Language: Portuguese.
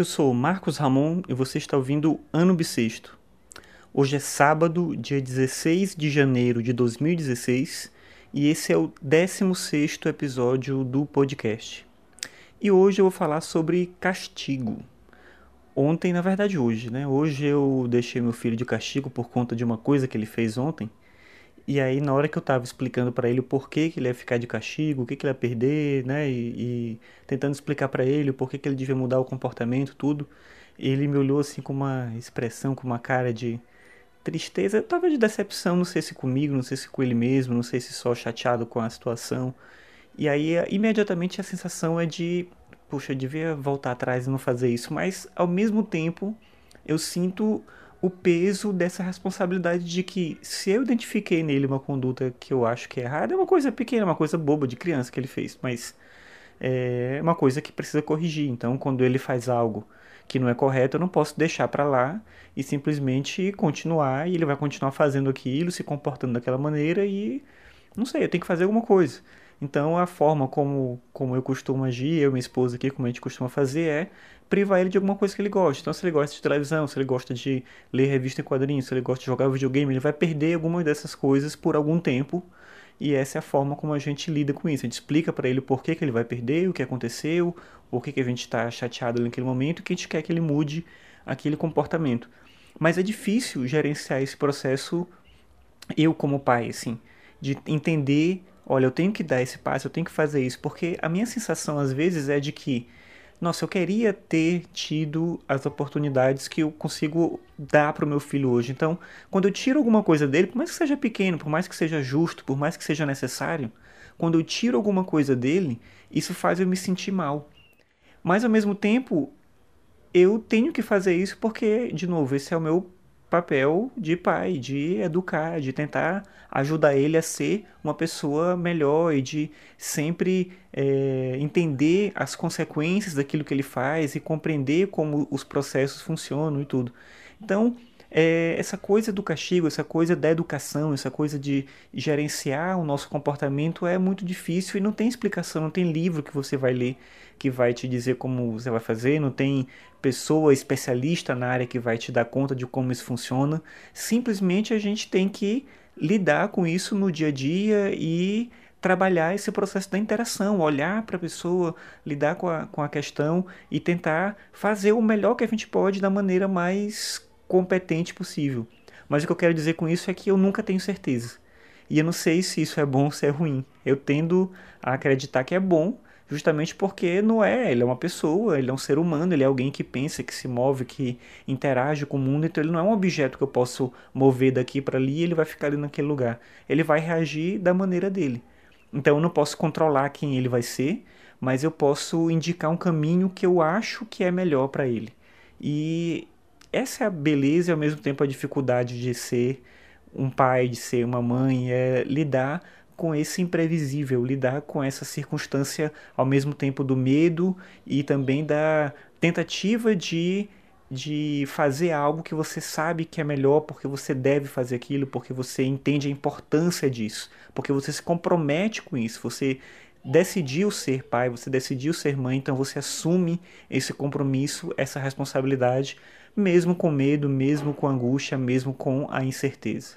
Eu sou Marcos Ramon e você está ouvindo Ano Bissexto. Hoje é sábado, dia 16 de janeiro de 2016 e esse é o 16 episódio do podcast. E hoje eu vou falar sobre castigo. Ontem, na verdade hoje, né? Hoje eu deixei meu filho de castigo por conta de uma coisa que ele fez ontem e aí, na hora que eu tava explicando para ele o porquê que ele ia ficar de castigo, o que, que ele ia perder, né? E, e tentando explicar para ele o porquê que ele devia mudar o comportamento, tudo, ele me olhou assim com uma expressão, com uma cara de tristeza, talvez de decepção, não sei se comigo, não sei se com ele mesmo, não sei se só chateado com a situação. E aí, imediatamente a sensação é de, puxa, eu devia voltar atrás e não fazer isso, mas ao mesmo tempo eu sinto o peso dessa responsabilidade de que se eu identifiquei nele uma conduta que eu acho que é errada, é uma coisa pequena, uma coisa boba de criança que ele fez, mas é uma coisa que precisa corrigir. Então, quando ele faz algo que não é correto, eu não posso deixar para lá e simplesmente continuar e ele vai continuar fazendo aquilo, se comportando daquela maneira e não sei, eu tenho que fazer alguma coisa. Então, a forma como, como eu costumo agir, eu e minha esposa aqui, como a gente costuma fazer, é privar ele de alguma coisa que ele gosta. Então, se ele gosta de televisão, se ele gosta de ler revista em quadrinhos, se ele gosta de jogar videogame, ele vai perder algumas dessas coisas por algum tempo. E essa é a forma como a gente lida com isso. A gente explica para ele por que, que ele vai perder, o que aconteceu, por que, que a gente está chateado naquele momento e que a gente quer que ele mude aquele comportamento. Mas é difícil gerenciar esse processo, eu como pai, assim, de entender olha, eu tenho que dar esse passo, eu tenho que fazer isso, porque a minha sensação às vezes é de que, nossa, eu queria ter tido as oportunidades que eu consigo dar para o meu filho hoje. Então, quando eu tiro alguma coisa dele, por mais que seja pequeno, por mais que seja justo, por mais que seja necessário, quando eu tiro alguma coisa dele, isso faz eu me sentir mal. Mas ao mesmo tempo, eu tenho que fazer isso porque, de novo, esse é o meu papel de pai, de educar, de tentar ajudar ele a ser uma pessoa melhor e de sempre é, entender as consequências daquilo que ele faz e compreender como os processos funcionam e tudo. Então, é, essa coisa do castigo, essa coisa da educação, essa coisa de gerenciar o nosso comportamento é muito difícil e não tem explicação, não tem livro que você vai ler que vai te dizer como você vai fazer, não tem pessoa especialista na área que vai te dar conta de como isso funciona. Simplesmente a gente tem que lidar com isso no dia a dia e trabalhar esse processo da interação, olhar para a pessoa, lidar com a, com a questão e tentar fazer o melhor que a gente pode da maneira mais competente possível. Mas o que eu quero dizer com isso é que eu nunca tenho certeza. E eu não sei se isso é bom ou se é ruim. Eu tendo a acreditar que é bom, justamente porque não é, ele é uma pessoa, ele é um ser humano, ele é alguém que pensa, que se move, que interage com o mundo, então ele não é um objeto que eu posso mover daqui para ali e ele vai ficar ali naquele lugar. Ele vai reagir da maneira dele. Então eu não posso controlar quem ele vai ser, mas eu posso indicar um caminho que eu acho que é melhor para ele. E essa é a beleza e ao mesmo tempo a dificuldade de ser um pai, de ser uma mãe, é lidar com esse imprevisível, lidar com essa circunstância ao mesmo tempo do medo e também da tentativa de de fazer algo que você sabe que é melhor porque você deve fazer aquilo, porque você entende a importância disso, porque você se compromete com isso, você decidiu ser pai, você decidiu ser mãe, então você assume esse compromisso, essa responsabilidade, mesmo com medo, mesmo com angústia, mesmo com a incerteza.